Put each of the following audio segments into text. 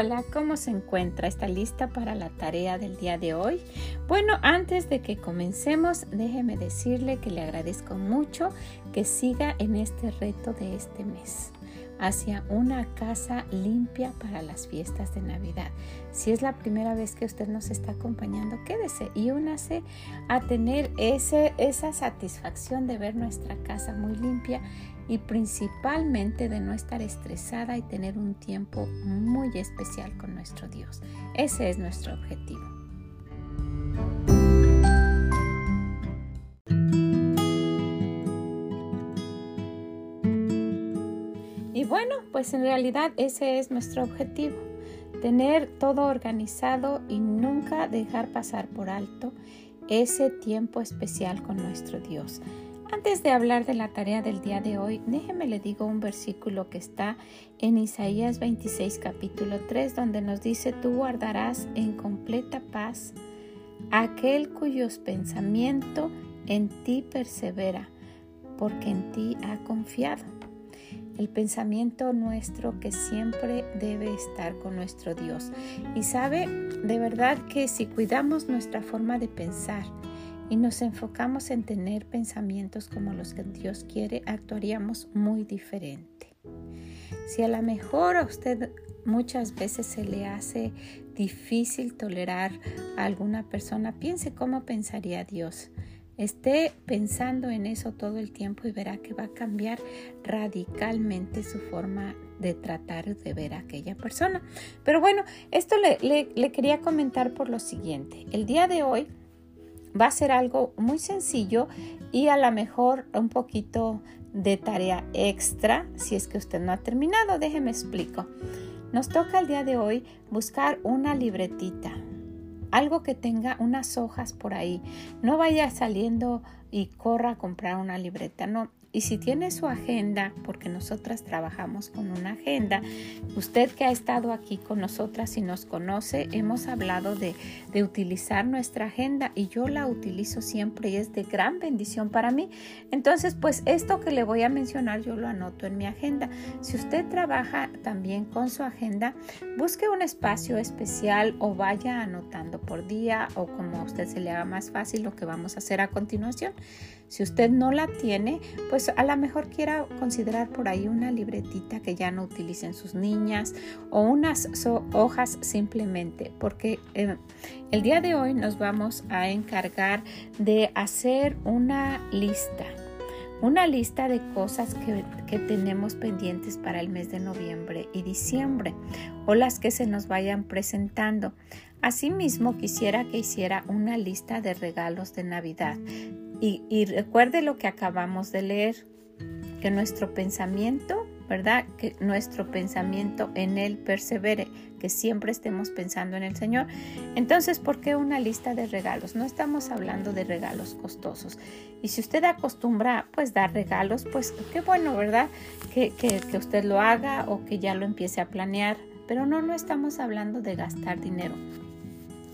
Hola, ¿cómo se encuentra? ¿Está lista para la tarea del día de hoy? Bueno, antes de que comencemos, déjeme decirle que le agradezco mucho que siga en este reto de este mes hacia una casa limpia para las fiestas de Navidad. Si es la primera vez que usted nos está acompañando, quédese y únase a tener esa satisfacción de ver nuestra casa muy limpia y principalmente de no estar estresada y tener un tiempo muy especial con nuestro Dios. Ese es nuestro objetivo. Pues en realidad ese es nuestro objetivo, tener todo organizado y nunca dejar pasar por alto ese tiempo especial con nuestro Dios. Antes de hablar de la tarea del día de hoy, déjeme le digo un versículo que está en Isaías 26 capítulo 3 donde nos dice, tú guardarás en completa paz aquel cuyos pensamiento en ti persevera, porque en ti ha confiado. El pensamiento nuestro que siempre debe estar con nuestro Dios. Y sabe, de verdad que si cuidamos nuestra forma de pensar, y nos enfocamos en tener pensamientos como los que Dios quiere, actuaríamos muy diferente. Si a lo mejor a usted muchas veces se le hace difícil tolerar a alguna persona, piense cómo pensaría Dios. Esté pensando en eso todo el tiempo y verá que va a cambiar radicalmente su forma de tratar de ver a aquella persona. Pero bueno, esto le, le quería comentar por lo siguiente. El día de hoy Va a ser algo muy sencillo y a lo mejor un poquito de tarea extra si es que usted no ha terminado. Déjeme explico. Nos toca el día de hoy buscar una libretita, algo que tenga unas hojas por ahí. No vaya saliendo y corra a comprar una libreta, no. Y si tiene su agenda, porque nosotras trabajamos con una agenda, usted que ha estado aquí con nosotras y nos conoce, hemos hablado de, utilizar nuestra agenda y yo la utilizo siempre y es de gran bendición para mí. Entonces, pues esto que le voy a mencionar yo lo anoto en mi agenda. Si usted trabaja también con su agenda, busque un espacio especial o vaya anotando por día o como a usted se le haga más fácil lo que vamos a hacer a continuación. Si usted no la tiene, pues a lo mejor quiera considerar por ahí una libretita que ya no utilicen sus niñas o unas hojas simplemente, porque eh, el día de hoy nos vamos a encargar de hacer una lista una lista de cosas que, que, tenemos pendientes para el mes de noviembre y diciembre o las que se nos vayan presentando. Asimismo, quisiera que hiciera una lista de regalos de Navidad y, recuerde lo que acabamos de leer, que nuestro pensamiento, ¿verdad? Que nuestro pensamiento en Él persevere, que siempre estemos pensando en el Señor. Entonces, ¿por qué una lista de regalos? No estamos hablando de regalos costosos. Y si usted acostumbra, pues, dar regalos, pues, qué bueno, ¿verdad? Que, que, que usted lo haga o que ya lo empiece a planear. Pero no, no estamos hablando de gastar dinero.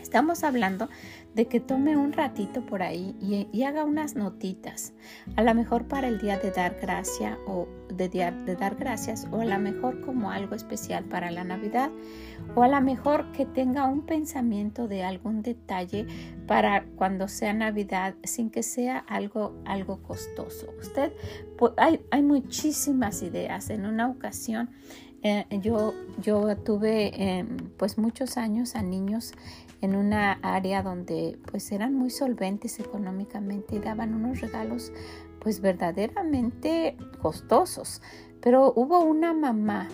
Estamos hablando de que tome un ratito por ahí y, haga unas notitas, a lo mejor para el día de dar gracia o de, de dar gracias o a lo mejor como algo especial para la Navidad o a lo mejor que tenga un pensamiento de algún detalle para cuando sea Navidad sin que sea algo, algo costoso. Usted, hay, hay muchísimas ideas. En una ocasión eh, yo, yo tuve em, pues muchos años a niños en una área donde pues eran muy solventes económicamente y daban unos regalos pues verdaderamente costosos. Pero hubo una mamá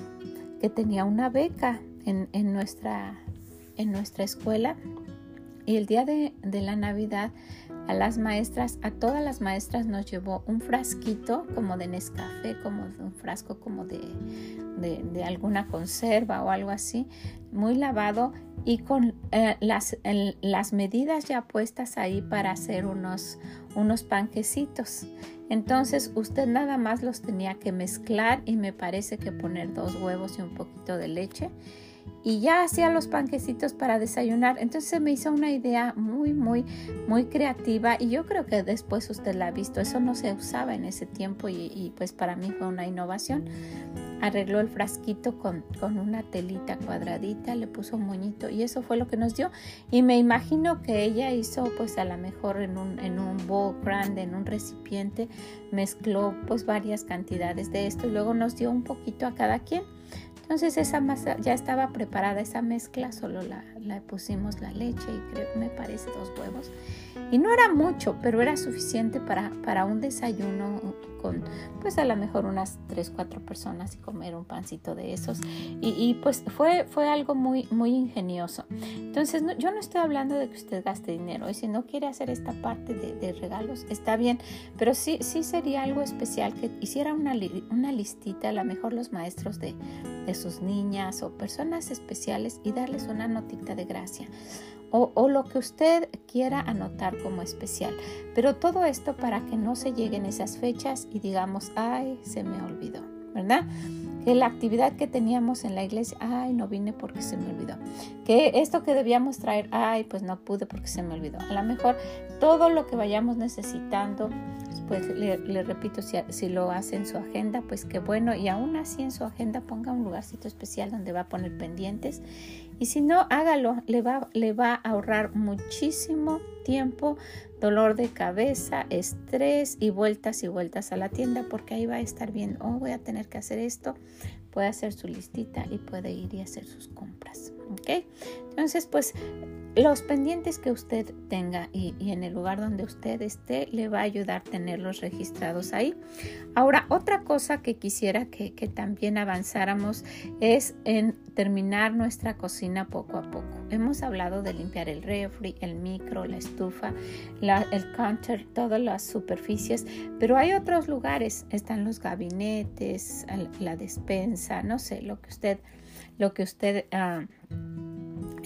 que tenía una beca en, en nuestra, en nuestra escuela y el día de, de, la Navidad a las maestras, a todas las maestras nos llevó un frasquito como de Nescafé, como un frasco como de, de, alguna conserva o algo así, muy lavado y con eh, las, las, medidas ya puestas ahí para hacer unos, unos panquecitos. Entonces usted nada más los tenía que mezclar y me parece que poner dos huevos y un poquito de leche y ya hacía los panquecitos para desayunar. Entonces se me hizo una idea muy, muy, muy creativa y yo creo que después usted la ha visto. Eso no se usaba en ese tiempo y, pues para mí fue una innovación. Arregló el frasquito con, con, una telita cuadradita, le puso un moñito y eso fue lo que nos dio. Y me imagino que ella hizo pues a lo mejor en un, en un bowl grande, en un recipiente, mezcló pues varias cantidades de esto y luego nos dio un poquito a cada quien. Entonces esa masa ya estaba preparada, esa mezcla, solo la, pusimos la leche y creo me parece dos huevos. Y no era mucho, pero era suficiente para, para un desayuno con pues a lo mejor unas 3, 4 personas y comer un pancito de esos. Y, pues fue, fue algo muy, muy ingenioso. Entonces yo no estoy hablando de que usted gaste dinero y si no quiere hacer esta parte de, regalos está bien, pero sí, sí sería algo especial que hiciera una, una listita, a lo mejor los maestros de, de sus niñas o personas especiales y darles una notita de gracia o, lo que usted quiera anotar como especial. Pero todo esto para que no se lleguen esas fechas y digamos, ay, se me olvidó, ¿verdad? Que la actividad que teníamos en la iglesia, ay, no vine porque se me olvidó. Que esto que debíamos traer, ay, pues no pude porque se me olvidó. A lo mejor todo lo que vayamos necesitando, pues le, repito, si, si, lo hace en su agenda, pues qué bueno. Y aún así en su agenda ponga un lugarcito especial donde va a poner pendientes y si no, hágalo, le va, le va a ahorrar muchísimo tiempo, dolor de cabeza, estrés y vueltas y vueltas a la tienda porque ahí va a estar bien, oh, voy a tener que hacer esto, puede hacer su listita y puede ir y hacer sus compras. ¿Ok? Entonces, pues los pendientes que usted tenga y, en el lugar donde usted esté le va a ayudar tenerlos registrados ahí. Ahora, otra cosa que quisiera que, también avanzáramos es en terminar nuestra cocina poco a poco. Hemos hablado de limpiar el refri, el micro, la estufa, el counter, todas las superficies, pero hay otros lugares, están los gabinetes, la despensa, no sé, lo que usted, lo que usted... Ah,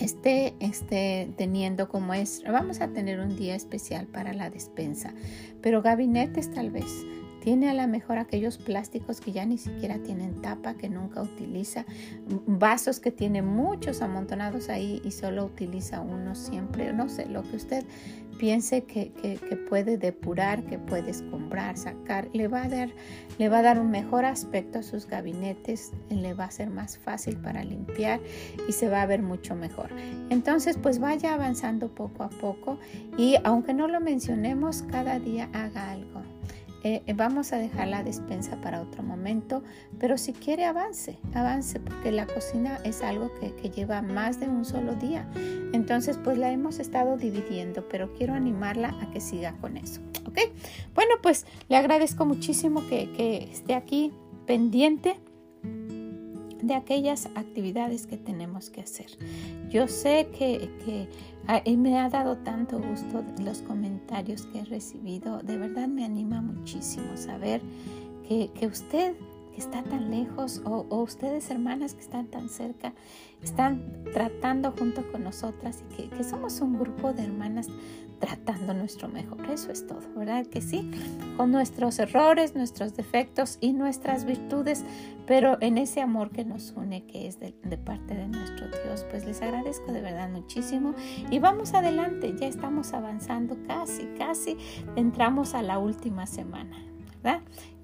esté, esté teniendo como es, vamos a tener un día especial para la despensa, pero gabinetes tal vez. Tiene a lo mejor aquellos plásticos que ya ni siquiera tienen tapa, que nunca utiliza, vasos que tiene muchos amontonados ahí y solo utiliza uno siempre, no sé, lo que usted piense que, puede depurar, que puede escombrar, sacar, le va, a dar, le va a dar un mejor aspecto a sus gabinetes, le va a ser más fácil para limpiar y se va a ver mucho mejor. Entonces, pues vaya avanzando poco a poco y aunque no lo mencionemos, cada día haga algo. Eh, eh, vamos a dejar la despensa para otro momento, pero si quiere avance, avance, porque la cocina es algo que, lleva más de un solo día. Entonces, pues la hemos estado dividiendo, pero quiero animarla a que siga con eso. ¿Ok? Bueno, pues le agradezco muchísimo que, que esté aquí pendiente de aquellas actividades que tenemos que hacer. Yo sé que, que ah, me ha dado tanto gusto los comentarios que he recibido. De verdad me anima muchísimo saber que, que usted que está tan lejos o, ustedes hermanas que están tan cerca están tratando junto con nosotras y que, que somos un grupo de hermanas tratando nuestro mejor. Eso es todo, ¿verdad? Que sí, con nuestros errores, nuestros defectos y nuestras virtudes, pero en ese amor que nos une, que es de, parte de nuestro Dios, pues les agradezco de verdad muchísimo y vamos adelante, ya estamos avanzando casi, casi, entramos a la última semana,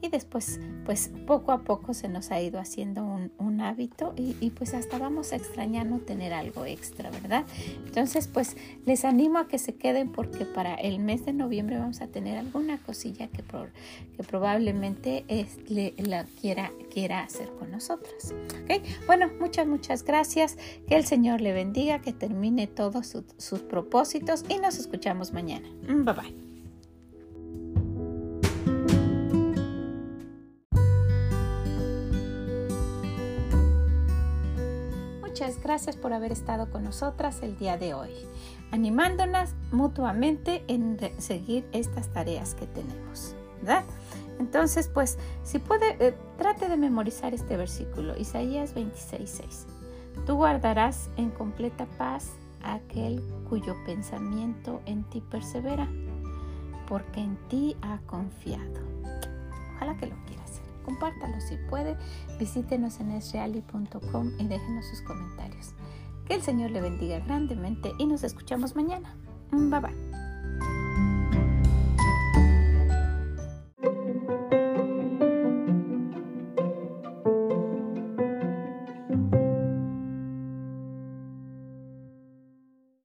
y después pues poco a poco se nos ha ido haciendo un, hábito y, pues hasta vamos a extrañar no tener algo extra, ¿verdad? Entonces pues les animo a que se queden porque para el mes de noviembre vamos a tener alguna cosilla que, que probablemente es, la quiera, quiera hacer con nosotros. ¿okay? Bueno, muchas, muchas gracias. Que el Señor le bendiga, que termine todos sus propósitos y nos escuchamos mañana. Bye bye. Muchas gracias por haber estado con nosotras el día de hoy, animándonos mutuamente en seguir estas tareas que tenemos. Entonces, pues, si puede, eh, trate de memorizar este versículo, Isaías 26:6. Tú guardarás en completa paz aquel cuyo pensamiento en ti persevera, porque en ti ha confiado. Ojalá que lo quiera hacer. Compártalo si puede. Visítenos en esreali.com y déjenos sus comentarios. Que el Señor le bendiga grandemente y nos escuchamos mañana. Bye bye.